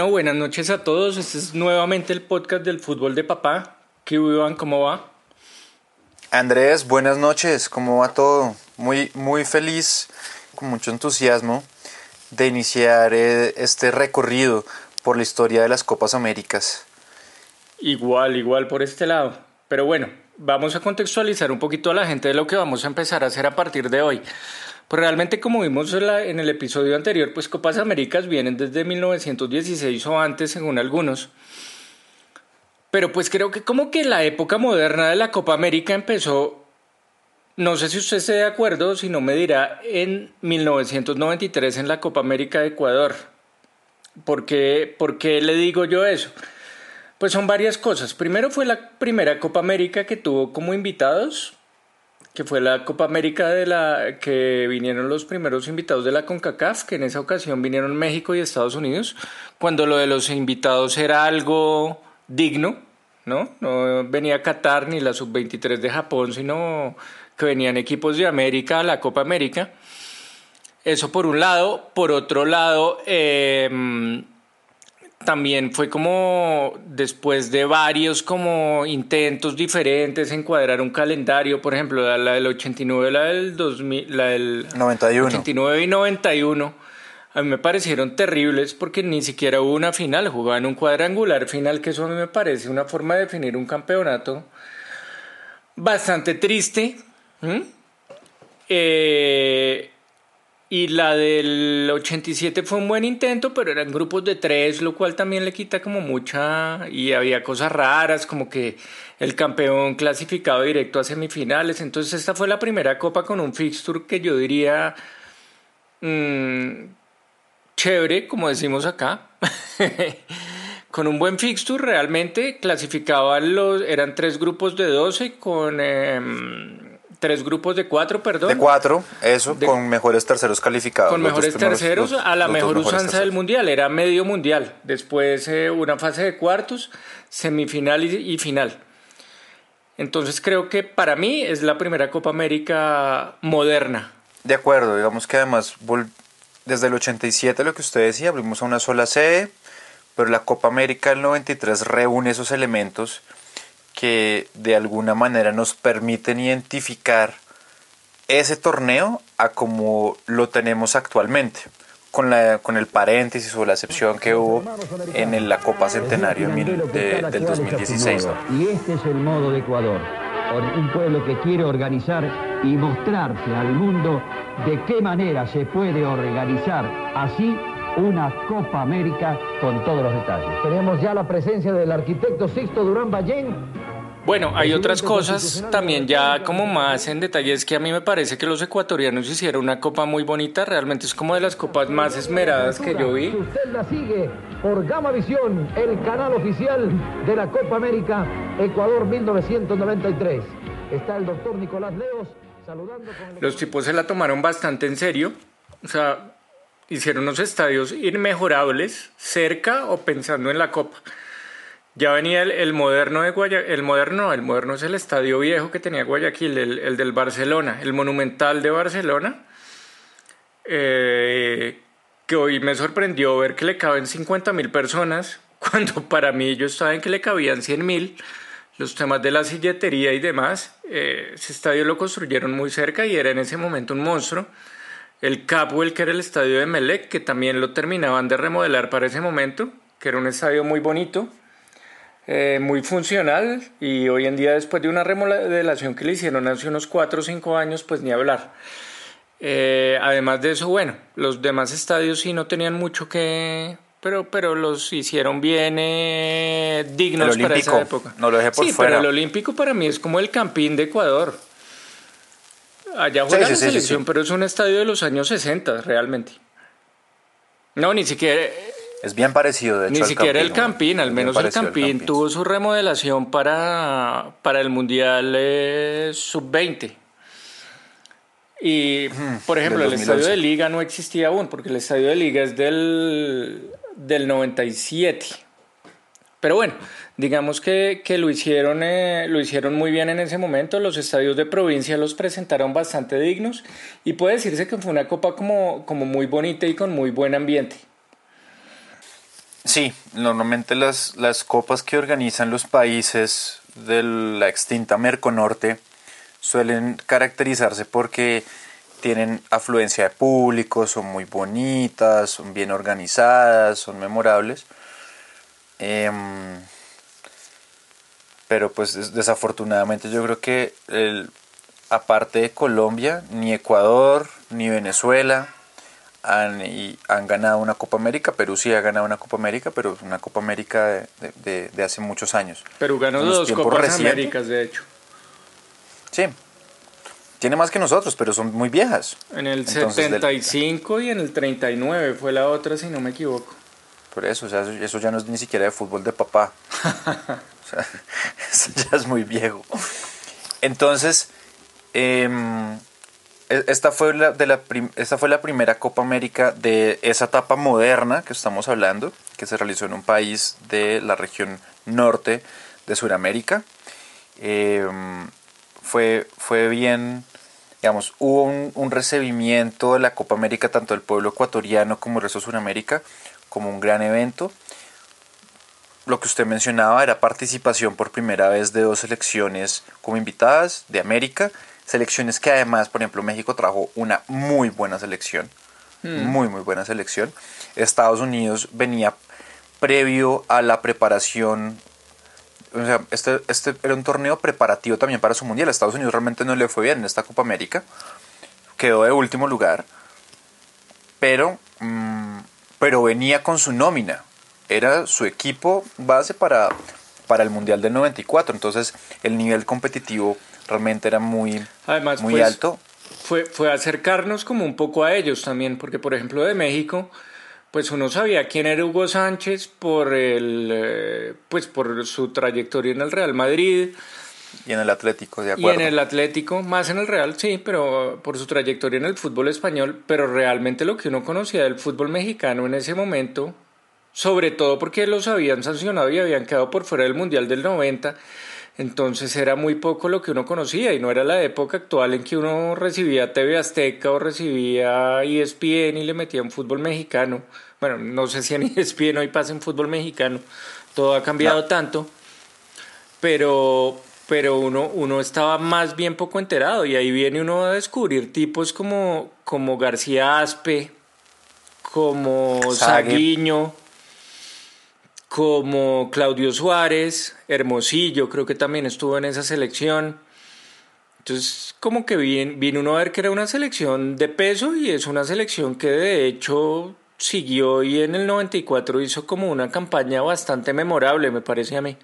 Bueno, buenas noches a todos. Este es nuevamente el podcast del fútbol de papá. ¿Qué Iván? ¿Cómo va? Andrés, buenas noches. ¿Cómo va todo? Muy, muy feliz, con mucho entusiasmo de iniciar eh, este recorrido por la historia de las Copas Américas. Igual, igual por este lado. Pero bueno, vamos a contextualizar un poquito a la gente de lo que vamos a empezar a hacer a partir de hoy. Pues realmente como vimos en, el episodio anterior, pues Copas Américas vienen desde 1916 o antes según algunos. Pero pues creo que como que la época moderna de la Copa América empezó, no sé si usted esté de acuerdo, si no me dirá, en 1993 en la Copa América de Ecuador. ¿Por qué, ¿Por qué le digo yo eso? Pues son varias cosas. Primero fue la primera Copa América que tuvo como invitados que fue la Copa América de la que vinieron los primeros invitados de la CONCACAF, que en esa ocasión vinieron México y Estados Unidos, cuando lo de los invitados era algo digno, ¿no? No venía Qatar ni la sub-23 de Japón, sino que venían equipos de América a la Copa América. Eso por un lado. Por otro lado, eh, también fue como después de varios como intentos diferentes encuadrar un calendario, por ejemplo, la, del 89, la del 2000, la del 91. 89 y 91, a mí me parecieron terribles porque ni siquiera hubo una final, jugaban un cuadrangular final, que eso a mí me parece una forma de definir un campeonato bastante triste. Eh, y la del 87 fue un buen intento, pero eran grupos de tres, lo cual también le quita como mucha... Y había cosas raras, como que el campeón clasificado directo a semifinales. Entonces esta fue la primera copa con un fixture que yo diría... Mmm, chévere, como decimos acá. con un buen fixture realmente clasificaban los... Eran tres grupos de 12 con... Em, tres grupos de cuatro, perdón. De cuatro, eso, con mejores terceros calificados. Con mejores terceros a la mejor usanza del mundial, era medio mundial. Después eh, una fase de cuartos, semifinal y, final. Entonces creo que para mí es la primera Copa América moderna. De acuerdo, digamos que además desde el 87 lo que usted decía, abrimos a una sola sede, pero la Copa América del 93 reúne esos elementos que de alguna manera nos permiten identificar ese torneo a como lo tenemos actualmente, con, la, con el paréntesis o la excepción que hubo en la Copa Centenario del 2016. Y este es el modo de Ecuador, un pueblo que quiere organizar y mostrarse al mundo de qué manera se puede organizar así una Copa América con todos los detalles. Tenemos ya la presencia del arquitecto Sixto Durán Ballén bueno, hay otras cosas también ya como más en detalles que a mí me parece que los ecuatorianos hicieron una copa muy bonita, realmente es como de las copas más esmeradas que yo vi. Usted la sigue por Gama Visión, el canal oficial de la Copa América Ecuador 1993. Está el doctor Nicolás Leos saludando con Los tipos se la tomaron bastante en serio, o sea, hicieron unos estadios inmejorables cerca o pensando en la copa. Ya venía el, moderno de Guayaquil, el moderno, el moderno es el estadio viejo que tenía Guayaquil, el, del Barcelona, el monumental de Barcelona, eh, que hoy me sorprendió ver que le caben 50 mil personas, cuando para mí yo estaba en que le cabían 100 mil, los temas de la silletería y demás, eh, ese estadio lo construyeron muy cerca y era en ese momento un monstruo. El Capwell, que era el estadio de Melec, que también lo terminaban de remodelar para ese momento, que era un estadio muy bonito, eh, muy funcional y hoy en día después de una remodelación que le hicieron hace unos 4 o 5 años, pues ni hablar. Eh, además de eso, bueno, los demás estadios sí no tenían mucho que... Pero, pero los hicieron bien eh, dignos para esa época. No lo dejé por sí, fuera. pero el Olímpico para mí es como el Campín de Ecuador. Allá juega la selección, pero es un estadio de los años 60, realmente. No, ni siquiera es bien parecido, de hecho. Ni siquiera el Campín, al menos el Campín, tuvo su remodelación para, para el Mundial eh, Sub-20. Y, por ejemplo, el estadio de Liga no existía aún, porque el estadio de Liga es del, del 97. Pero bueno, digamos que, lo, hicieron, eh, lo hicieron muy bien en ese momento. Los estadios de provincia los presentaron bastante dignos. Y puede decirse que fue una copa como, como muy bonita y con muy buen ambiente. Sí, normalmente las, las copas que organizan los países de la extinta Merconorte suelen caracterizarse porque tienen afluencia de público, son muy bonitas, son bien organizadas, son memorables. Em, pero pues desafortunadamente yo creo que aparte de Colombia, ni Ecuador, ni Venezuela han, han ganado una Copa América. Perú sí ha ganado una Copa América, pero una Copa América de, hace muchos años. Perú ganó dos Copas Américas, de hecho. Sí, tiene más que nosotros, pero son muy viejas. En el 75 y en el 39 fue la otra, si no me equivoco. Por eso, o sea, eso ya no es ni siquiera de fútbol de papá. o sea, eso ya es muy viejo. Entonces, em, esta, fue la, de la esta fue la primera Copa América de esa etapa moderna que estamos hablando, que se realizó en un país de la región norte de Sudamérica. Em, fue, fue bien digamos, hubo un, recibimiento de la Copa América tanto del pueblo ecuatoriano como el resto de Sudamérica como un gran evento. Lo que usted mencionaba era participación por primera vez de dos selecciones como invitadas de América, selecciones que además, por ejemplo, México trajo una muy buena selección, hmm. muy muy buena selección. Estados Unidos venía previo a la preparación o sea, este, este era un torneo preparativo también para su mundial. A Estados Unidos realmente no le fue bien en esta Copa América. Quedó de último lugar. Pero, mm, pero venía con su nómina. Era su equipo base para, para el Mundial del 94. Entonces el nivel competitivo realmente era muy, Además, muy pues, alto. Fue, fue acercarnos como un poco a ellos también. Porque por ejemplo de México pues uno sabía quién era Hugo Sánchez por el eh, pues por su trayectoria en el Real Madrid y en el Atlético de acuerdo y en el Atlético más en el Real sí pero por su trayectoria en el fútbol español pero realmente lo que uno conocía del fútbol mexicano en ese momento sobre todo porque los habían sancionado y habían quedado por fuera del mundial del 90 entonces era muy poco lo que uno conocía y no era la época actual en que uno recibía TV Azteca o recibía ESPN y le metía un fútbol mexicano. Bueno, no sé si en ESPN hoy pasa en fútbol mexicano, todo ha cambiado tanto, pero, pero uno, uno estaba más bien poco enterado y ahí viene uno a descubrir tipos como, como García Aspe, como Saguiño como Claudio Suárez, Hermosillo, creo que también estuvo en esa selección. Entonces, como que vino, uno a ver que era una selección de peso y es una selección que de hecho siguió y en el 94 hizo como una campaña bastante memorable, me parece a mí.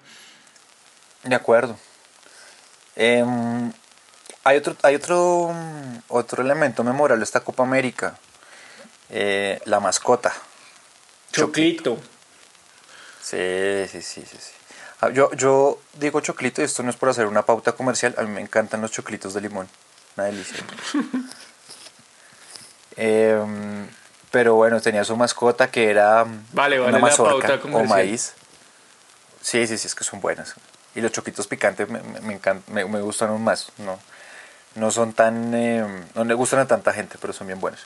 De acuerdo. Em, hay otro, hay otro, otro elemento memorable de esta Copa América, eh, la mascota. Choclito. Sí, sí, sí, sí. Ah, yo, yo digo choclito y esto no es por hacer una pauta comercial. A mí me encantan los choclitos de limón. Una delicia. Em, pero bueno, tenía su mascota que era vale, una mazorca o maíz. Sí, sí, sí, es que son buenas. Y los choquitos picantes me, me, me, gustan aún más. No, no son tan... Em, no le gustan a tanta gente, pero son bien buenos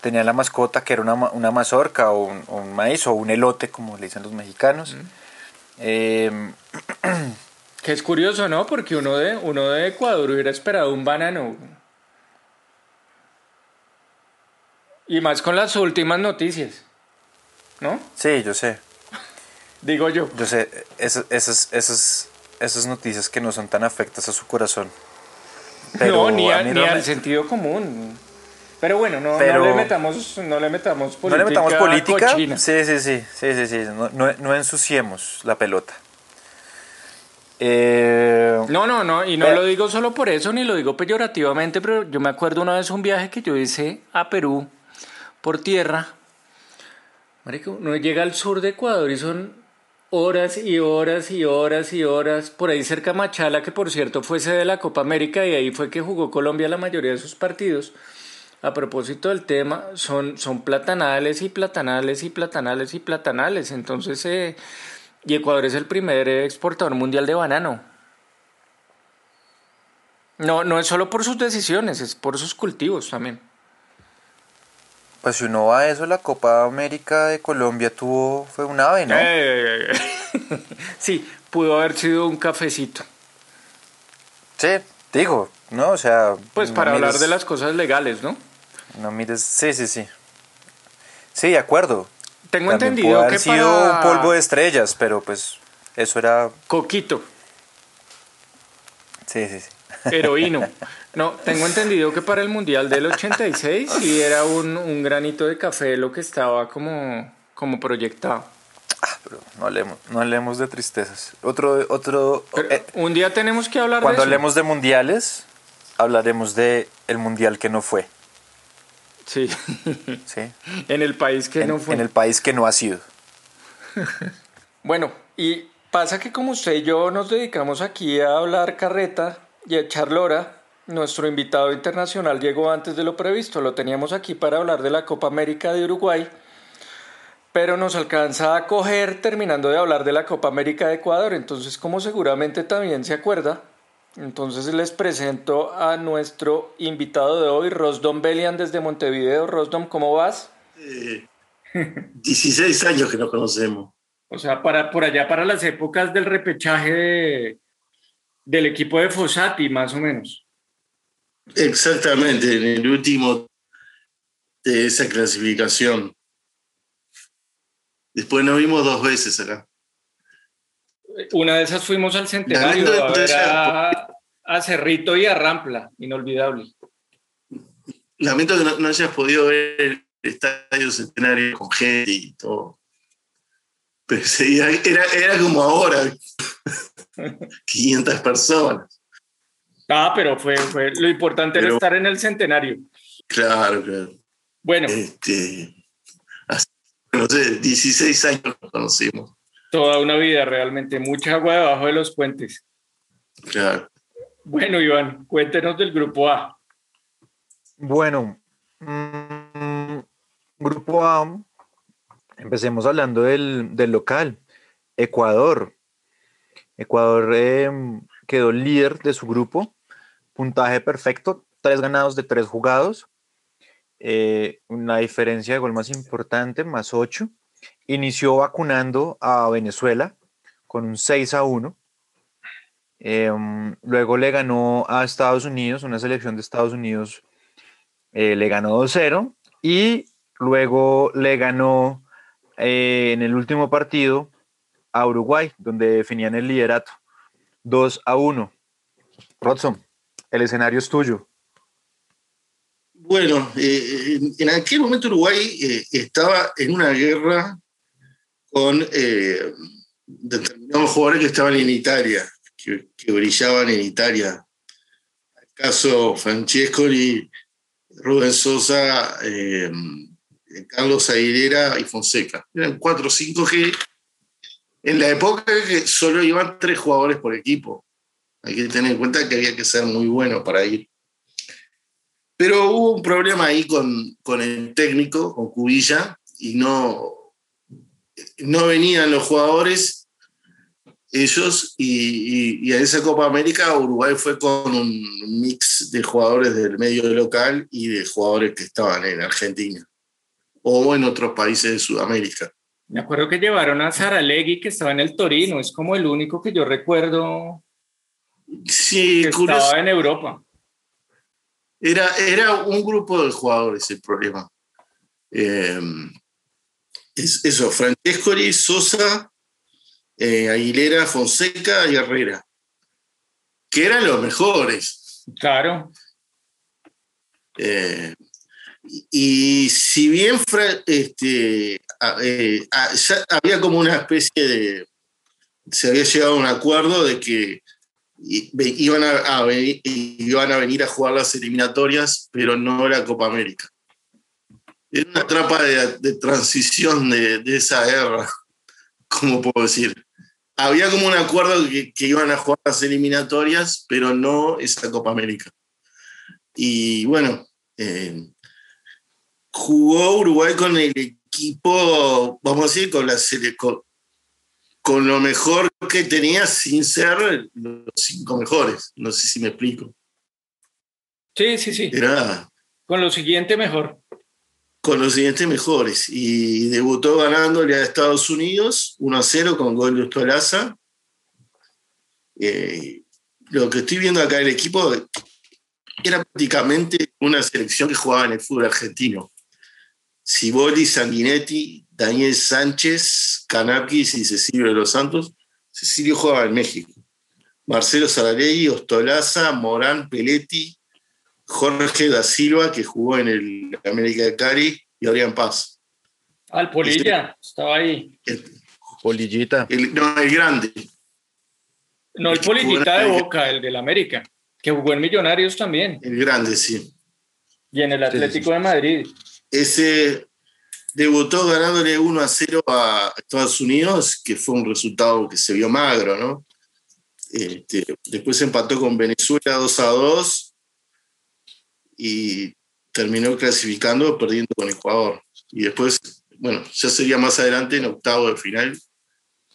tenía la mascota que era una, una mazorca o un, maíz o un elote, como le dicen los mexicanos. Em, que es curioso, ¿no? Porque uno de, uno de Ecuador hubiera esperado un banano. Y más con las últimas noticias, ¿no? Sí, yo sé. Digo yo. Yo sé, esas, esas, esas, esas noticias que no son tan afectas a su corazón. no, ni, ni al sentido común. Pero bueno, no, le metamos, no le metamos política. No le metamos política. Sí, sí, sí, sí, sí, sí. No, no, ensuciemos la pelota. Eh, no, no, no, y no eh, lo digo solo por eso, ni lo digo peyorativamente, pero yo me acuerdo una vez un viaje que yo hice a Perú por tierra. Marico, no llega al sur de Ecuador y son horas y horas y horas y horas por ahí cerca Machala, que por cierto fue sede de la Copa América y ahí fue que jugó Colombia la mayoría de sus partidos a propósito del tema, son, son platanales y platanales y platanales y platanales. Entonces, eh, y Ecuador es el primer exportador mundial de banano. No, no es solo por sus decisiones, es por sus cultivos también. Pues si uno va a eso, la Copa América de Colombia tuvo, fue un ave, ¿no? Eh, sí, pudo haber sido un cafecito. Sí, digo, ¿no? O sea... Pues para hablar de las cosas legales, ¿no? No mires, sí, sí, sí. Sí, de acuerdo. Tengo También entendido pudo haber que sido para- un polvo de estrellas, pero pues eso era... Coquito, Sí, sí, sí. heroíno. No, tengo entendido que para el Mundial del 86 sí era un, un granito de café lo que estaba como, como proyectado. Ah, pero no hablemos, no hablemos de tristezas. Otro, otro... Eh, un día tenemos que hablar cuando de eso. hablemos de mundiales, hablaremos de el mundial que no fue, Sí, ¿sí? en el país que en, no fue. en el país que no ha sido. Bueno, y pasa que como usted y yo nos dedicamos aquí a hablar carreta y a echar lora, nuestro invitado internacional llegó antes de lo previsto. Lo teníamos aquí para hablar de la Copa América de Uruguay, pero nos alcanza a coger terminando de hablar de la Copa América de Ecuador. Entonces, como seguramente también se acuerda, entonces les presento a nuestro invitado de hoy, Rosdom Belian desde Montevideo. Rosdom, ¿cómo vas? Eh, 16 años que nos conocemos. O sea, para, por allá para las épocas del repechaje de- del equipo de Fossati, más o menos. Exactamente, en el último de esa clasificación. Después nos vimos dos veces acá. Una de esas fuimos al centenario, a, ver entonces- a, a Cerrito y a Rampla, inolvidable. Lamento que no, no hayas podido ver el estadio centenario con gente y todo. Pero era, era como ahora. 500 personas. Ah, pero fue, fue lo importante era Pero- estar en el centenario. Claro, claro. Bueno, Este, hace, no sé, 16 años nos conocimos. Toda una vida realmente, mucha agua debajo de los puentes. Claro. Bueno, Iván, cuéntenos del grupo A. Bueno, mm, grupo A, empecemos hablando del, del local, Ecuador. Ecuador em, quedó líder de su grupo, puntaje perfecto, tres ganados de tres jugados, eh, una diferencia de gol más importante, más ocho. Inició vacunando a Venezuela con un 6 a 1. Em, luego le ganó a Estados Unidos, una selección de Estados Unidos eh, le ganó 2-0 y luego le ganó eh, en el último partido a Uruguay, donde definían el liderato, 2 a 1. Rodson, el escenario es tuyo. Bueno, eh, en, aquel momento Uruguay eh, estaba en una guerra con eh, determinados jugadores que estaban en Italia, que, brillaban en Italia. El caso Francescoli, Rubén Sosa, Carlos Aguilera y Fonseca. Eran cuatro o cinco que en la época que solo iban tres jugadores por equipo. Hay que tener en cuenta que había que ser muy bueno para ir. Pero hubo un problema ahí con, con el técnico, con Cubilla, y no, no venían los jugadores, ellos, y, y- y a esa Copa América Uruguay fue con un mix de jugadores del medio local y de jugadores que estaban en Argentina o en otros países de Sudamérica. Me acuerdo que llevaron a Saralegui, que estaba en el Torino, es como el único que yo recuerdo Sí, que curioso. estaba en Europa. Era, era un grupo de jugadores el problema. Eh, es, eso, Francescoli, Sosa, eh, Aguilera, Fonseca y Herrera, que eran los mejores. Claro, Eh, y, y si bien este, a- eh, había como una especie de. Se había llegado a un acuerdo de que iban a, iban a venir a jugar las eliminatorias, pero no la Copa América. Era una etapa de, transición de, de esa guerra, ¿cómo puedo decir? Había como un acuerdo que, que iban a jugar las eliminatorias, pero no esa Copa América. Y bueno, eh, jugó Uruguay con el equipo, vamos a decir, con, la con, con lo mejor que tenía sin ser los cinco mejores. No sé si me explico. sí, sí, sí. Era, Con lo siguiente mejor. con los siguientes mejores. Y debutó ganándole a Estados Unidos 1 a 0 con gol de Ostolaza. Eh, lo que estoy viendo acá el equipo era prácticamente una selección que jugaba en el fútbol argentino. Ciboli, Sanguinetti, Daniel Sánchez, Canapquis y Cecilio de los Santos. Cecilio jugaba en México. Marcelo Salaregui, Ostolaza, Morán, Peletti, Jorge da Silva, que jugó en el América de Cari, y Adrián Paz. Al Polilla, estaba ahí. Polillita. no, el grande. No, el Polillita de Boca, el del América, que jugó en Millonarios también. El grande, sí. Y en el Atlético de Madrid. Ese debutó ganándole 1 a 0 a Estados Unidos, que fue un resultado que se vio magro, ¿no? Este, después empató con Venezuela 2 a 2 y terminó clasificando perdiendo con Ecuador. Y después, bueno, ya sería más adelante en octavo de final,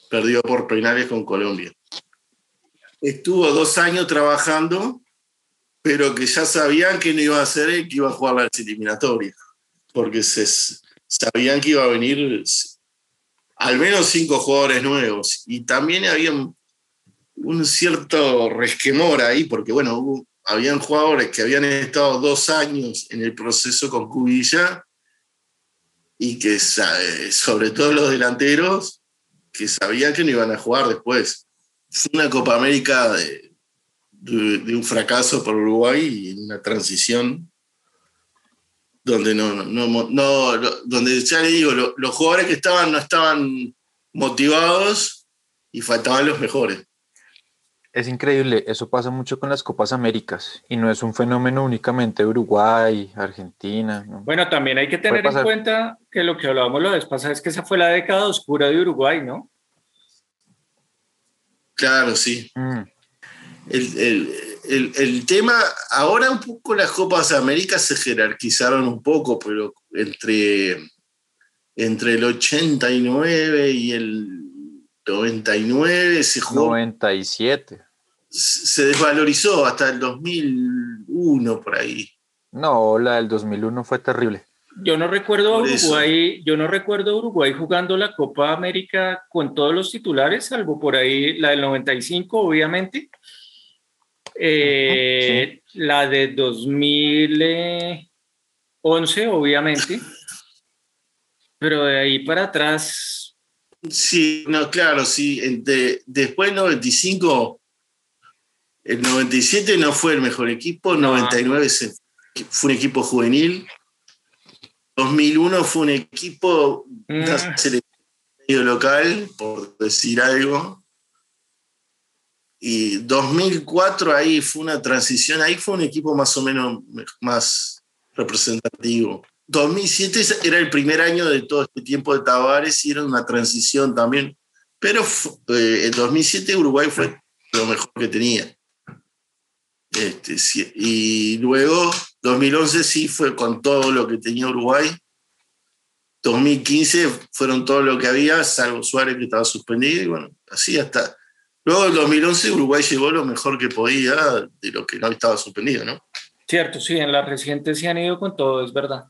perdió por penales con Colombia. Estuvo dos años trabajando, pero que ya sabían que no iba a hacer él, que iba a jugar las eliminatorias, porque se, sabían que iba a venir al menos cinco jugadores nuevos. Y también había un cierto resquemor ahí, porque bueno, habían jugadores que habían estado dos años en el proceso con Cubilla y que sobre todo los delanteros que sabían que no iban a jugar después. Fue una Copa América de, de, un fracaso por Uruguay y una transición donde no, no, no, donde ya le digo, los jugadores que estaban no estaban motivados y faltaban los mejores. Es increíble, eso pasa mucho con las Copas Américas y no es un fenómeno únicamente de Uruguay, Argentina. Bueno, también hay que tener en cuenta que lo que hablábamos la vez pasada es que esa fue la década oscura de Uruguay, ¿no? Claro, sí. Mm. El, tema, ahora un poco las Copas Américas se jerarquizaron un poco, pero entre, entre el 89 y el 99 se jugó. 97 se desvalorizó hasta el 2001 por ahí. No, la del 2001 fue terrible. Yo no recuerdo a Uruguay, yo no recuerdo Uruguay jugando la Copa América con todos los titulares, salvo por ahí la del 95, obviamente. Eh, la de 2011, obviamente. Pero de ahí para atrás. Sí, no, claro, sí. después del 95 el 97 no fue el mejor equipo, el 99 fue un equipo juvenil, 2001 fue un equipo mm. medio local, por decir algo, y 2004 ahí fue una transición, ahí fue un equipo más o menos más representativo. 2007 era el primer año de todo este tiempo de Tavares y era una transición también, pero eh, en 2007 Uruguay fue lo mejor que tenía. Este, y luego, 2011 sí fue con todo lo que tenía Uruguay. 2015 fueron todo lo que había, salvo Suárez que estaba suspendido. Y bueno, así hasta. Luego, en 2011, Uruguay llegó lo mejor que podía de lo que no estaba suspendido, ¿no? Cierto, sí, en la reciente se han ido con todo, es verdad.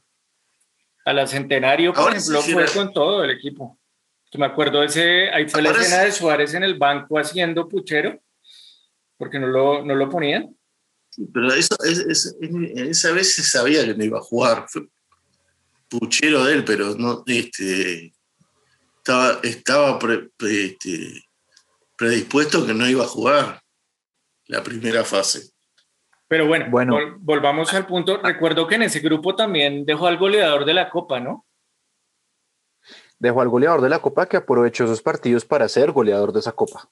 A la Centenario, por ejemplo, fue con todo el equipo. me acuerdo, ese, ahí fue la escena de Suárez en el banco haciendo puchero, porque no lo, no lo ponían. Pero eso, esa vez se sabía que no iba a jugar. Fue puchero de él, pero no, este, estaba, estaba este, predispuesto que no iba a jugar la primera fase. Pero bueno, bueno. volvamos al punto. Recuerdo que en ese grupo también dejó al goleador de la Copa, ¿no? Dejó al goleador de la Copa que aprovechó esos partidos para ser goleador de esa Copa.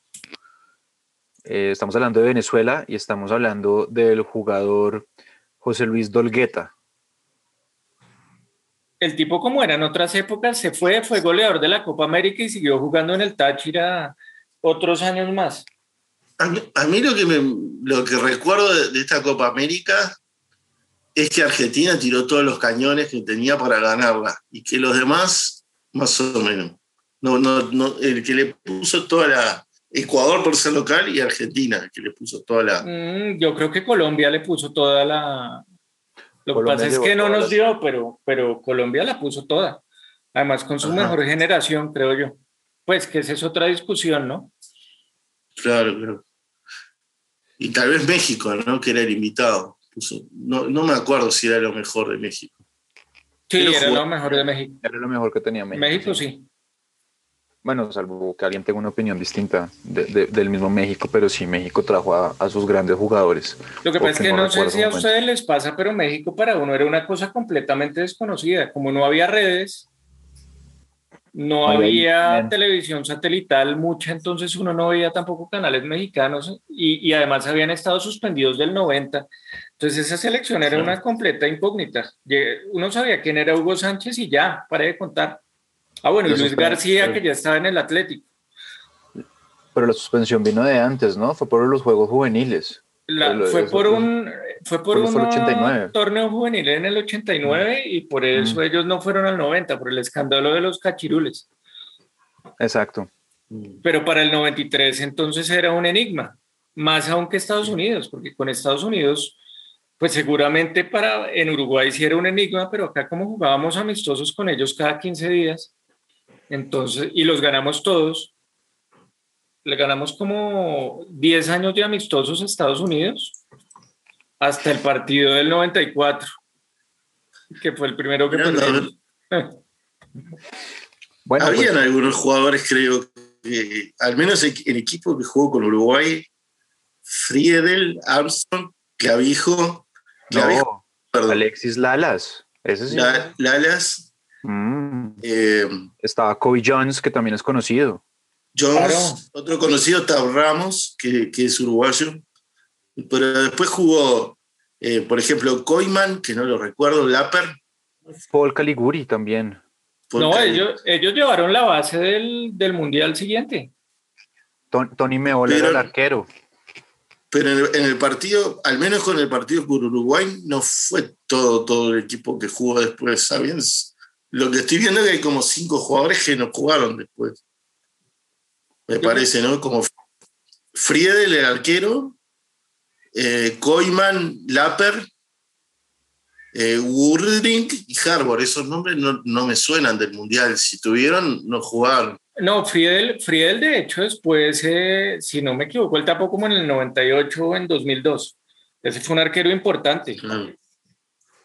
Eh, estamos hablando de Venezuela y estamos hablando del jugador José Luis Dolgueta. El tipo como era en otras épocas, se fue, fue goleador de la Copa América y siguió jugando en el Táchira otros años más. A mí, lo, que lo que recuerdo de, esta Copa América es que Argentina tiró todos los cañones que tenía para ganarla y que los demás, más o menos. No, no, no, el que le puso toda la, Ecuador por ser local y Argentina, que le puso toda la... Mm, yo creo que Colombia le puso toda la... Lo que pasa es que no nos dio, pero, pero Colombia la puso toda. Además, con su mejor generación, creo yo. Pues que esa es otra discusión, ¿no? Claro, claro. Y tal vez México, ¿no? Que era el invitado. No, no me acuerdo si era lo mejor de México. Sí, era lo mejor de México. Era lo mejor que tenía México. México, sí. Bueno, salvo que alguien tenga una opinión distinta del mismo México, pero sí, México trajo a, sus grandes jugadores. Lo que pasa es que no, sé si a ustedes les pasa, pero México para uno era una cosa completamente desconocida. Como no había redes, no había televisión satelital mucha, entonces uno no veía tampoco canales mexicanos y, y, además habían estado suspendidos del 90. Entonces esa selección era una completa incógnita. Uno sabía quién era Hugo Sánchez y ya, para de contar. Ah, bueno, y Luis García, que ya estaba en el Atlético. Pero la suspensión vino de antes, ¿no? Fue por los Juegos Juveniles. Fue, por un, fue por un torneo juvenil en el 89 y por eso ellos no fueron al 90, por el escándalo de los cachirules. Exacto. Pero para el 93 entonces era un enigma, más aún que Estados Unidos, porque con Estados Unidos, pues seguramente para en Uruguay sí era un enigma, pero acá como jugábamos amistosos con ellos cada 15 días, entonces, y los ganamos todos. Le ganamos como 10 años de amistosos a Estados Unidos hasta el partido del 94, que fue el primero que perdimos. Bueno, Habían pues- algunos jugadores, creo, que al menos el, equipo que jugó con Uruguay, Friedel, Armstrong, Clavijo, Clavijo perdón. Alexis Lalas. Ese sí. Lalas, Mm. Eh, Estaba Kobe Jones, que también es conocido. Jones, otro conocido, Tab Ramos, que, es uruguayo. Pero después jugó, eh, por ejemplo, Koyman, que no lo recuerdo, Lapper. Paul Caliguri también. no, ellos, ellos llevaron la base del, mundial siguiente. Tony Meola era el arquero. Pero en el, partido, al menos con el partido por Uruguay, no fue todo, todo el equipo que jugó después, ¿saben? Lo que estoy viendo es que hay como cinco jugadores que no jugaron después. Me parece, ¿no? Como Friedel, el arquero, eh, Koyman, Lapper, eh, y Harbor. Esos nombres no, me suenan del Mundial. Si tuvieron, no jugaron. No, Friedel, Friedel de hecho después, eh, si no me equivoco, él tapó como en el 98 o en 2002. Ese fue un arquero importante.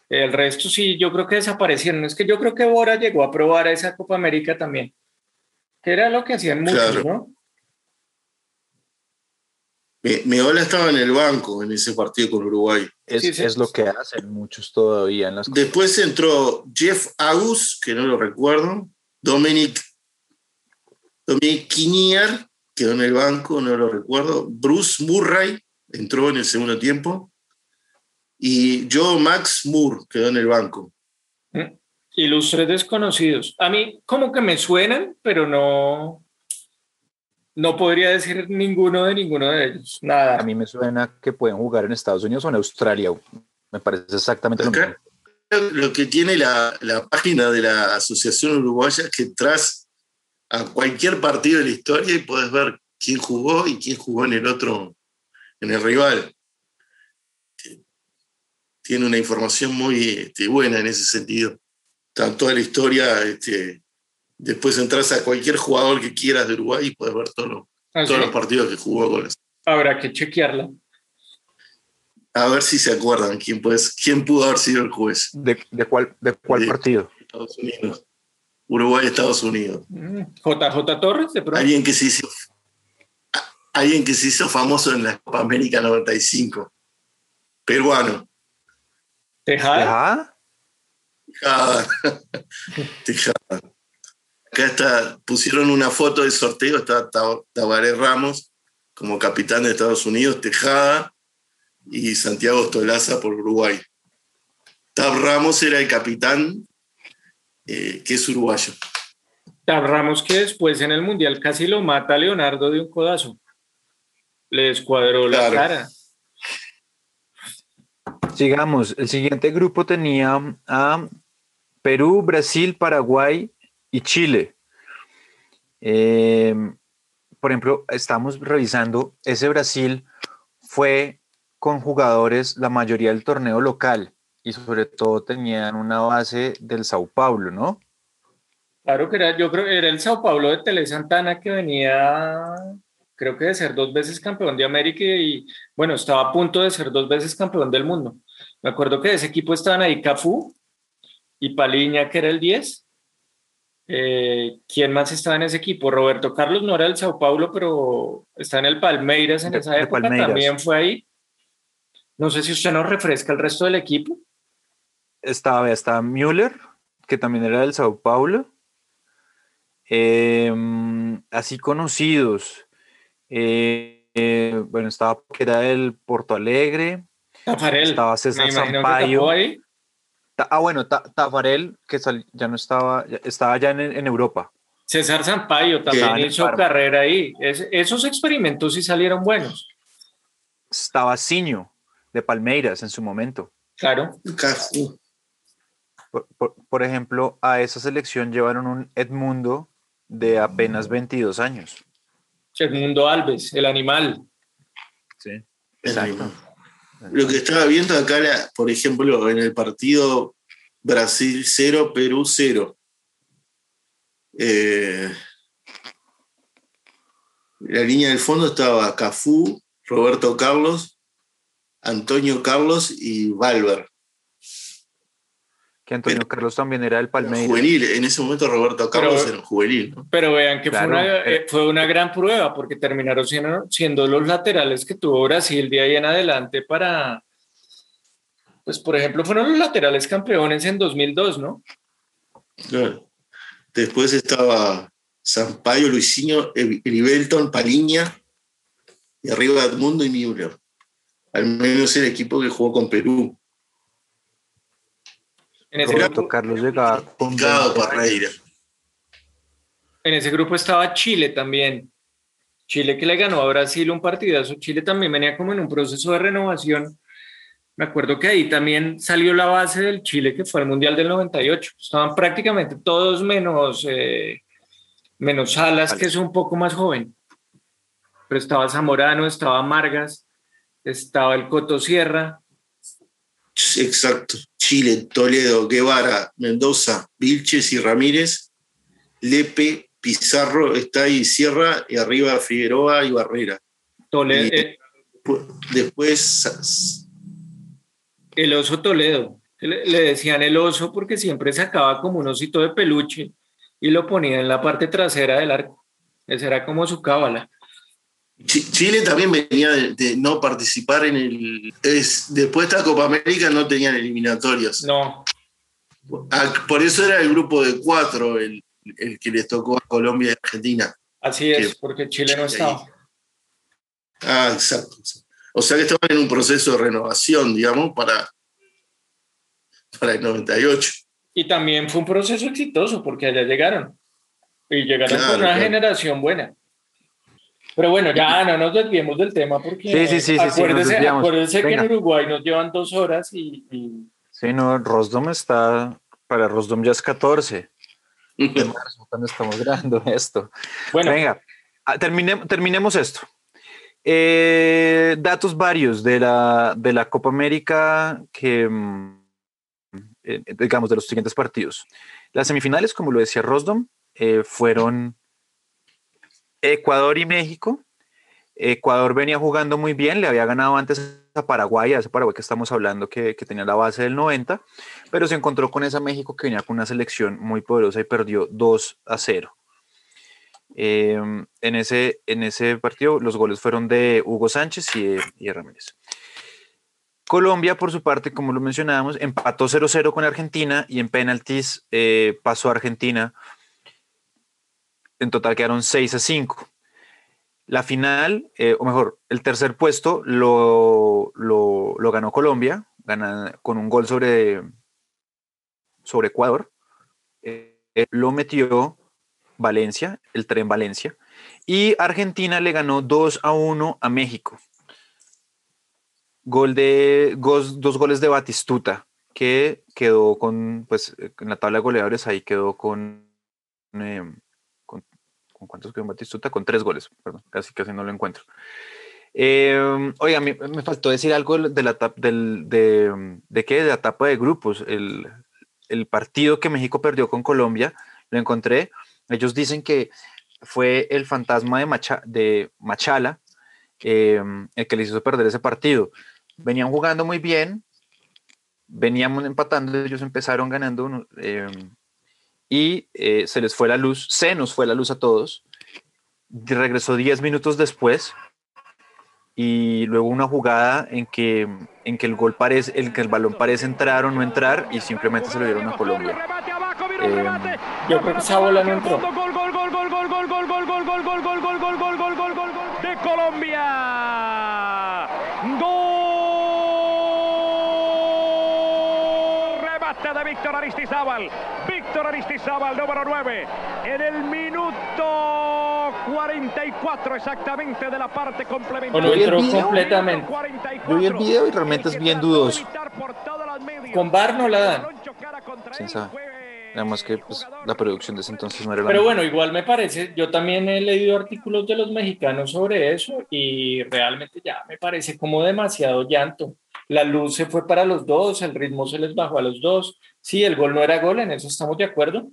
El resto sí, yo creo que desaparecieron. Es que yo creo que Bora llegó a probar a esa Copa América también, que era lo que hacían muchos, ¿no? Meola estaba en el banco en ese partido con Uruguay. Es, lo que hacen muchos todavía en las Después entró Jeff Agus, que no lo recuerdo, Dominic, Dominic Quinier, quedó en el banco, no lo recuerdo, Bruce Murray entró en el segundo tiempo, y yo, Max Moore, quedó en el banco. Mm. Ilustres desconocidos. A mí como que me suenan, pero no, no podría decir ninguno de ninguno de ellos. Nada. A mí me suena que pueden jugar en Estados Unidos o en Australia. Me parece exactamente lo mismo. Lo que tiene la, la, página de la Asociación Uruguaya es que tras a cualquier partido de la historia y puedes ver quién jugó y quién jugó en el otro, en el rival tiene una información muy este, buena en ese sentido. Está toda la historia, este, después entras a cualquier jugador que quieras de Uruguay y puedes ver todos los partidos que jugó con eso. Habrá que chequearla. A ver si se acuerdan quién, pues, quién pudo haber sido el juez. ¿De, cuál, de cuál partido? Estados Unidos. Uruguay, Estados Unidos. JJ mm, Torres, de pronto. Alguien que se hizo, alguien que se hizo famoso en la Copa América 95. Peruano. ¿Tejada? Tejada. Tejada. Acá está, pusieron una foto de sorteo, está Tabaré Ramos como capitán de Estados Unidos, Tejada y Santiago Stolaza por Uruguay. Tab Ramos era el capitán, eh, que es uruguayo. Tab Ramos que después en el Mundial casi lo mata a Leonardo de un codazo. Le descuadró la cara. Sigamos, el siguiente grupo tenía a Perú, Brasil, Paraguay y Chile. Eh, por ejemplo, estamos revisando, ese Brasil fue con jugadores, la mayoría del torneo local, y sobre todo tenían una base del Sao Paulo, ¿no? Claro que era, yo creo que era el Sao Paulo de Tele Santana que venía, creo que de ser dos veces campeón de América y bueno, estaba a punto de ser dos veces campeón del mundo. Me acuerdo que de ese equipo estaban ahí Cafú y Paliña, que era el 10. Eh, ¿Quién más estaba en ese equipo? Roberto Carlos no era el Sao Paulo, pero está en el Palmeiras en De- esa época, también fue ahí. No sé si usted nos refresca el resto del equipo. Estaba, estaba Müller, que también era del Sao Paulo. Em, así conocidos. Eh, eh, bueno, estaba que era del Porto Alegre. Tafarel. Estaba César Sampaio. Ah, bueno, Ta- Tafarel, que sal- ya no estaba, ya- estaba ya en, en Europa. César Sampaio también hizo carrera ahí. Es- esos experimentos sí salieron buenos. Estaba Ciño, de Palmeiras en su momento. Claro. Por, por- por ejemplo, a esa selección llevaron un Edmundo de apenas 22 años. Edmundo Alves, el animal. Sí, Exacto. Lo que estaba viendo acá por ejemplo, en el partido Brasil 0, Perú 0. Eh, la línea del fondo estaba Cafú, Roberto Carlos, Antonio Carlos y Valver. Que Antonio Pero- Carlos también era del Palmeiras. Juvenil, en ese momento Roberto Carlos Pero- era un juvenil. ¿no? Pero vean que Claro, fue, una, pero- eh, fue una gran prueba porque terminaron siendo, siendo los laterales que tuvo Brasil de ahí en adelante para, pues por ejemplo, fueron los laterales campeones en 2002, ¿no? Claro. Después estaba Sampaio, Luisinho, Erivelton, Paliña y arriba Edmundo y Müller. Al menos el equipo que jugó con Perú. En ese, Roberto grupo, Carlos llegaba con Picado 20 Parreira. en ese grupo estaba Chile también. Chile que le ganó a Brasil un partidazo. Chile también venía como en un proceso de renovación. Me acuerdo que ahí también salió la base del Chile que fue el Mundial del 98. Estaban prácticamente todos menos, eh, menos Salas, que es un poco más joven. Pero estaba Zamorano, estaba Margas, estaba el Coto Sierra. Exacto. Chile, Toledo, Guevara, Mendoza, Vilches y Ramírez. Lepe, Pizarro, está ahí Sierra y arriba Figueroa y Barrera. Toledo, Y- eh, Pu- Después el oso Toledo. Le, le decían el oso porque siempre sacaba como un osito de peluche y lo ponía en la parte trasera del arco. Esa era como su cábala. Chi- Chile también venía de, de no participar en el. Es, después de esta Copa América no tenían eliminatorias. No, Ah, por eso era el grupo de cuatro el, el que les tocó a Colombia y Argentina. así es, Que- porque Chile no estaba. Ah, exacto. O sea que estaban en un proceso de renovación, digamos, para, para el 98. Y también fue un proceso exitoso porque allá llegaron. Y llegaron Claro, con una claro. generación buena. Pero bueno, ya no nos desviemos del tema porque Sí, sí, sí, sí, sí, acuérdese, acuérdese que en Uruguay nos llevan dos horas y, y Sí, no, Rosdom está, para Rosdom ya es 14 de marzo cuando estamos grabando esto. bueno, Venga, ah, termine- terminemos esto. Eh, datos varios de la, de la Copa América que, mm, eh, digamos, de los siguientes partidos. Las semifinales, como lo decía Rosdom, eh, fueron Ecuador y México. Ecuador venía jugando muy bien, le había ganado antes a Paraguay, a ese Paraguay que estamos hablando que, tenía la base del 90, pero se encontró con esa México que venía con una selección muy poderosa y perdió 2 a 0. Eh, en, ese, en ese partido los goles fueron de Hugo Sánchez y de Ramírez. Colombia, por su parte, como lo mencionábamos, empató 0-0 con Argentina y en penaltis eh, pasó a Argentina. En total quedaron 6 a 5. La final, eh, o mejor, el tercer puesto lo, lo, ganó Colombia, gana, con un gol sobre, sobre Ecuador. Eh, lo metió Valencia, el tren Valencia. Y Argentina le ganó 2 a 1 a México. Gol de, dos goles de Batistuta, que quedó con, pues, en la tabla de goleadores ahí quedó con, eh, con, ¿con cuántos quedó Batistuta? Con tres goles, perdón, casi casi no lo encuentro. Eh, oiga, me, me, faltó decir algo de la del, de, de, qué, de la etapa de grupos. El, el, partido que México perdió con Colombia, lo encontré. Ellos dicen que fue el fantasma de, Macha, de Machala eh, el que les hizo perder ese partido. Venían jugando muy bien, veníamos empatando, ellos empezaron ganando eh, y eh, se les fue la luz, se nos fue la luz a todos. Regresó 10 minutos después y luego una jugada en que, en que el gol parece, en que el balón parece entrar o no entrar y simplemente se lo dieron a Colombia. Eh, Yo creo que esa bola no entró. de Colombia. Gol. Remate de Víctor Aristizábal. Víctor Aristizábal, número 9. En el minuto 44 exactamente de la parte complementaria. Bueno, entró completamente. Yo vi el video y realmente es bien dudoso. Con Bar no la dan. ¿Quién sabe? Además que pues, la producción de ese entonces no era la Pero misma. bueno, igual me parece, yo también he leído artículos de los mexicanos sobre eso y realmente ya me parece como demasiado llanto. La luz se fue para los dos, el ritmo se les bajó a los dos. Sí, el gol no era gol, en eso estamos de acuerdo.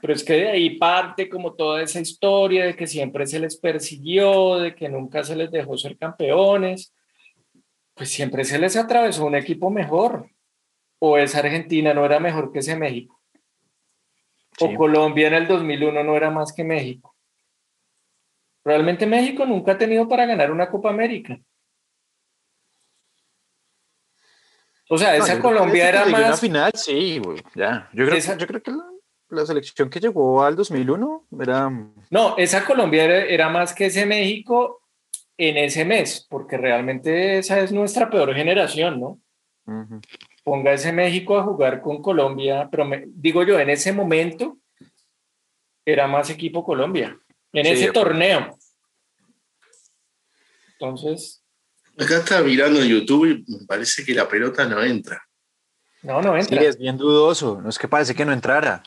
Pero es que de ahí parte como toda esa historia de que siempre se les persiguió, de que nunca se les dejó ser campeones. Pues siempre se les atravesó un equipo mejor. O esa Argentina no era mejor que ese México. Sí. O Colombia en el 2001 no era más que México. Realmente México nunca ha tenido para ganar una Copa América. O sea, esa no, Colombia era más. Una final, sí, güey, ya. Yo creo, esa... yo creo que la, la, selección que llegó al 2001 era. No, esa Colombia era, era, más que ese México en ese mes, porque realmente esa es nuestra peor generación, ¿no? Uh -huh. Ponga ese México a jugar con Colombia, pero me, digo yo, en ese momento era más equipo Colombia, en sí, ese torneo. Entonces. Acá está mirando en YouTube y me parece que la pelota no entra. No, no entra. Sí, es bien dudoso. No es que parece que no entrara.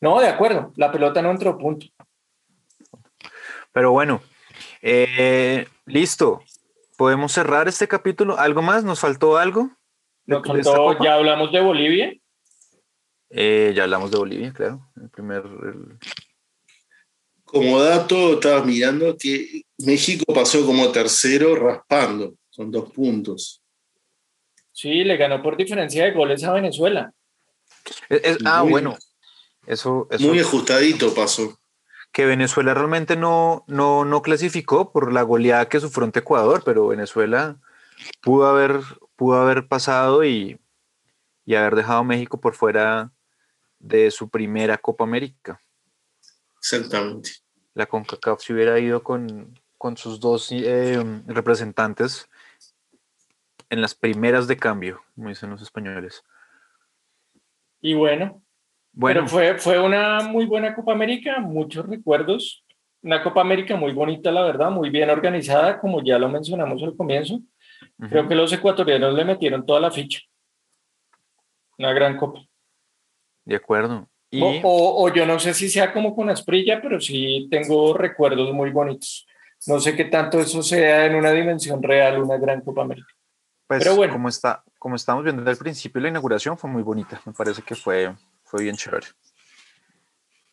No, de acuerdo. La pelota no entró, punto. Pero bueno, eh, listo. Podemos cerrar este capítulo. ¿Algo más? ¿Nos faltó algo? Nos faltó, ya hablamos de Bolivia. Eh, ya hablamos de Bolivia, claro. El primer. El... Como dato, estaba mirando que México pasó como tercero raspando con dos puntos. Sí, le ganó por diferencia de goles a Venezuela. Es, es, ah, muy, bueno. Eso, eso, Muy ajustadito pasó. Que Venezuela realmente no, no, no clasificó por la goleada que sufrió ante Ecuador, pero Venezuela pudo haber, pudo haber pasado y, y haber dejado a México por fuera de su primera Copa América. Exactamente. La CONCACAF se hubiera ido con, con sus dos eh, representantes en las primeras de cambio, como dicen los españoles. Y bueno, bueno. Pero fue, fue una muy buena Copa América, muchos recuerdos. Una Copa América muy bonita, la verdad, muy bien organizada, como ya lo mencionamos al comienzo. Uh -huh. Creo que los ecuatorianos le metieron toda la ficha. Una gran Copa. De acuerdo. Y... O, o, o, yo no sé si sea como con Asprilla, pero sí tengo recuerdos muy bonitos. No sé qué tanto eso sea en una dimensión real, una gran Copa América. Pues, pero bueno. Como, está, como estamos viendo al principio, la inauguración fue muy bonita. Me parece que fue, fue bien chévere.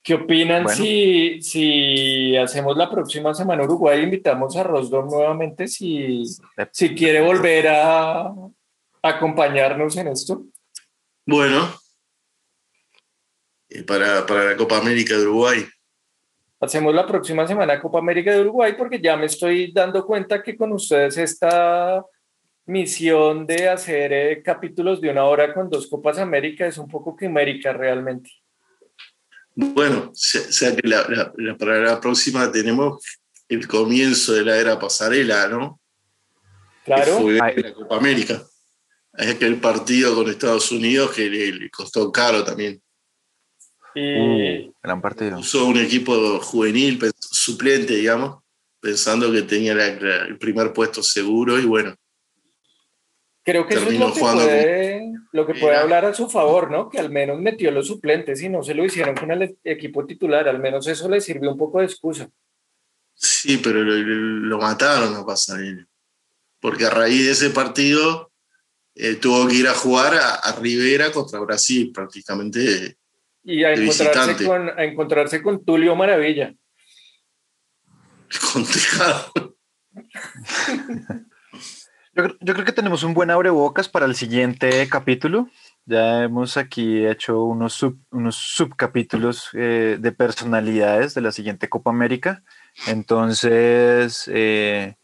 ¿Qué opinan bueno. si, si hacemos la próxima semana Uruguay? Invitamos a Rosdom nuevamente si, si quiere volver a, a acompañarnos en esto. Bueno, para, para la Copa América de Uruguay. Hacemos la próxima semana Copa América de Uruguay porque ya me estoy dando cuenta que con ustedes esta misión de hacer eh, capítulos de una hora con dos Copas América es un poco quimérica realmente. Bueno, o sea que la, la, la, para la próxima tenemos el comienzo de la era pasarela, ¿no? Claro. Que fue la Copa América. Es que el partido con Estados Unidos que le, le costó caro también. Y uh, gran partido. Usó un equipo juvenil, suplente, digamos, pensando que tenía la, la, el primer puesto seguro y bueno. Creo que eso es lo que, puede, lo que puede hablar a su favor, ¿no? Que al menos metió los suplentes y no se lo hicieron con el equipo titular. Al menos eso le sirvió un poco de excusa. Sí, pero lo, lo mataron a Pasarela. porque a raíz de ese partido eh, tuvo que ir a jugar a, Rivera contra Brasil, prácticamente. Y a encontrarse, con, a encontrarse con Tulio Maravilla. Con yo, creo que tenemos un buen abrebocas para el siguiente capítulo. Ya hemos aquí hecho unos, unos subcapítulos eh, de personalidades de la siguiente Copa América. Entonces, eh,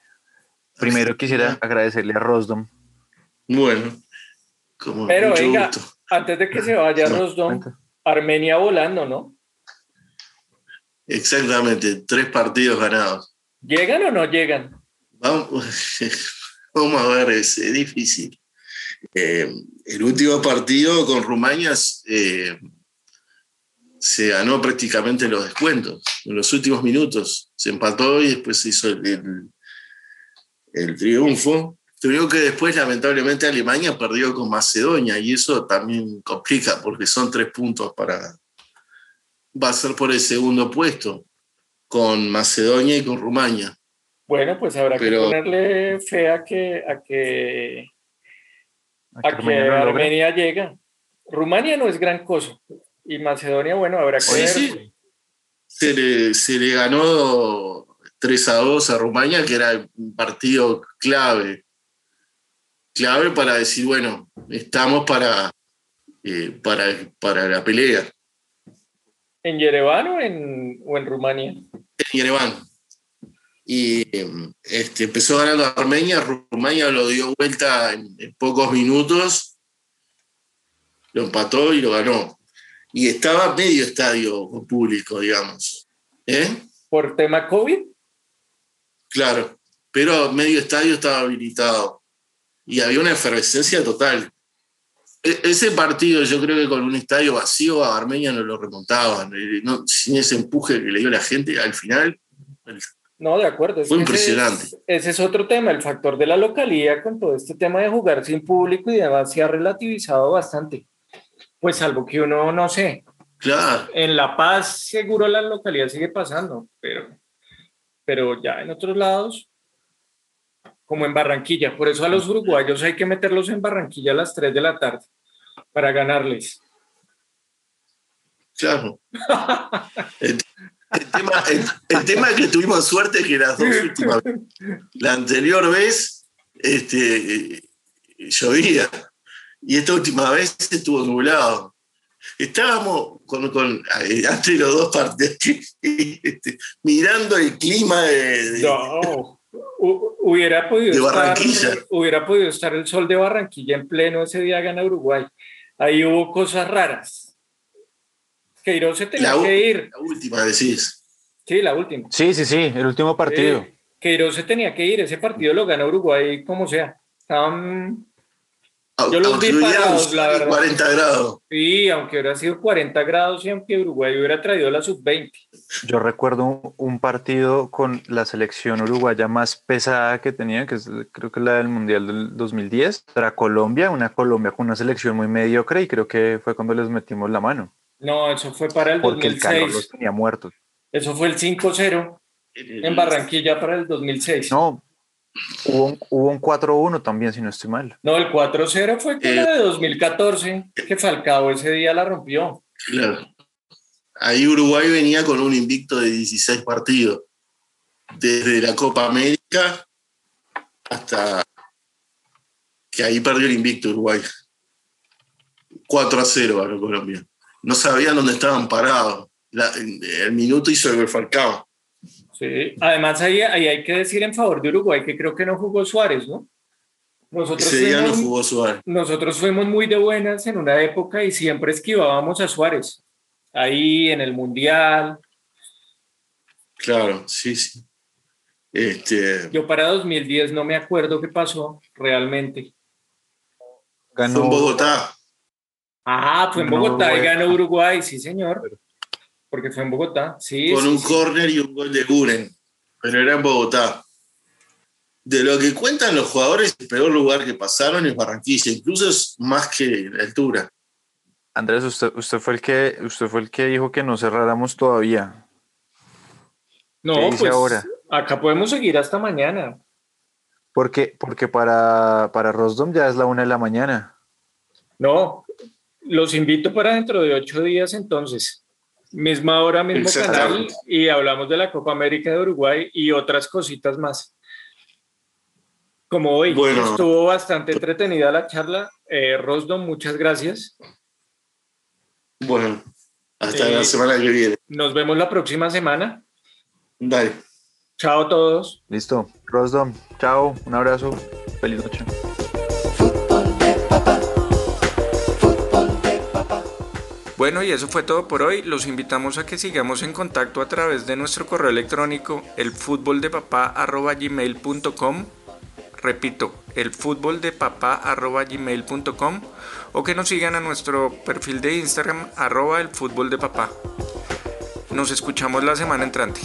primero quisiera agradecerle a Rosdom. Bueno, pero venga, antes de que se vaya Rosdom, Armenia volando, ¿no? Exactamente, tres partidos ganados. ¿Llegan o no llegan? Vamos, vamos a ver, es, difícil. Eh, el último partido con Rumania eh, se ganó prácticamente los descuentos. En los últimos minutos se empató y después se hizo el, el, triunfo. Creo que después, lamentablemente, Alemania perdió con Macedonia y eso también complica porque son tres puntos para. Va a ser por el segundo puesto con Macedonia y con Rumania. Bueno, pues habrá que ponerle fe a que, a que, a que, Armenia llega. Rumania no es gran cosa. Y Macedonia, bueno, habrá que ver. Se, le, se le ganó 3 a 2 a Rumania, que era un partido clave. Clave para decir, bueno, estamos para, eh, para, para la pelea. ¿En Yerevan o en, o en Rumania? En Yerevan y este, empezó ganando a Armenia, Rumania lo dio vuelta en, pocos minutos, lo empató y lo ganó. Y estaba medio estadio público, digamos. ¿Eh? ¿Por tema COVID? Claro, pero medio estadio estaba habilitado y había una efervescencia total. E, ese partido, yo creo que con un estadio vacío a Armenia no lo remontaban. Eh, sin ese empuje que le dio la gente, al final no, de acuerdo. Fue impresionante. Ese es, otro tema, el factor de la localidad con todo este tema de jugar sin público y demás se ha relativizado bastante. Pues salvo que uno, no sé. Claro. En La Paz seguro la localidad sigue pasando, pero, pero ya en otros lados, como en Barranquilla. Por eso a los uruguayos hay que meterlos en Barranquilla a las 3 de la tarde para ganarles. Claro. El tema, es que tuvimos suerte que las dos últimas la anterior vez este, llovía y esta última vez estuvo nublado. Estábamos con, con eh, antes de los dos partidos este, mirando el clima de, no, hubiera podido Barranquilla. Estar, hubiera podido estar el sol de Barranquilla en pleno ese día gana Uruguay. Ahí hubo cosas raras Queiroz se tenía que ir. La última, decís. Sí, la última. Sí, sí, sí, el último partido. Eh, Queiroz se tenía que ir, ese partido lo gana Uruguay como sea. yo los vi parados, la verdad. 40 grados. Sí, aunque hubiera sido 40 grados y aunque Uruguay hubiera traído la sub-20. Yo recuerdo un partido con la selección uruguaya más pesada que tenía, que es creo que la del Mundial del 2010, para Colombia, una Colombia con una selección muy mediocre y creo que fue cuando les metimos la mano. No, eso fue para el Porque 2006. el calor los tenía muertos. Eso fue el 5-0 en Barranquilla para el 2006. No, hubo un, hubo un 4-1 también, si no estoy mal. No, el 4-0 fue con la de 2014, que Falcao ese día la rompió. Claro. Ahí Uruguay venía con un invicto de 16 partidos. Desde la Copa América hasta que ahí perdió el invicto Uruguay. 4 a 0 a Colombia no sabían dónde estaban parados. el minuto hizo el Falcao. Sí, además ahí, ahí, hay que decir en favor de Uruguay que creo que no jugó Suárez, ¿no? Nosotros Ese día no jugó Suárez. Nosotros fuimos muy de buenas en una época y siempre esquivábamos a Suárez. Ahí en el Mundial. Claro, sí, sí. Este... Yo para 2010 no me acuerdo qué pasó realmente. Ganó en Bogotá. Ah, fue en Bogotá y ganó Uruguay, sí, señor. Porque fue en Bogotá, sí. Con un córner y un gol de Guren, pero era en Bogotá. De lo que cuentan los jugadores, el peor lugar que pasaron es Barranquilla, incluso es más que la altura. Andrés, usted, usted, fue el que, usted fue el que dijo que no cerráramos todavía. No, pues ahora? acá podemos seguir hasta mañana. Porque, porque para, para Rosdom ya es la una de la mañana. No, los invito para dentro de ocho días entonces. Misma hora, mismo canal y hablamos de la Copa América de Uruguay y otras cositas más. Como hoy estuvo bastante entretenida la charla, eh, Rosdom, muchas gracias. Bueno, hasta la semana que viene. Nos vemos la próxima semana. Dale. Chao a todos. Listo. Rosdom, chao. Un abrazo. Feliz noche. Bueno, y eso fue todo por hoy. Los invitamos a que sigamos en contacto a través de nuestro correo electrónico elfutboldepapá.gmail.com Repito, elfutboldepapá.gmail.com o que nos sigan a nuestro perfil de Instagram arroba elfutboldepapá. Nos escuchamos la semana entrante.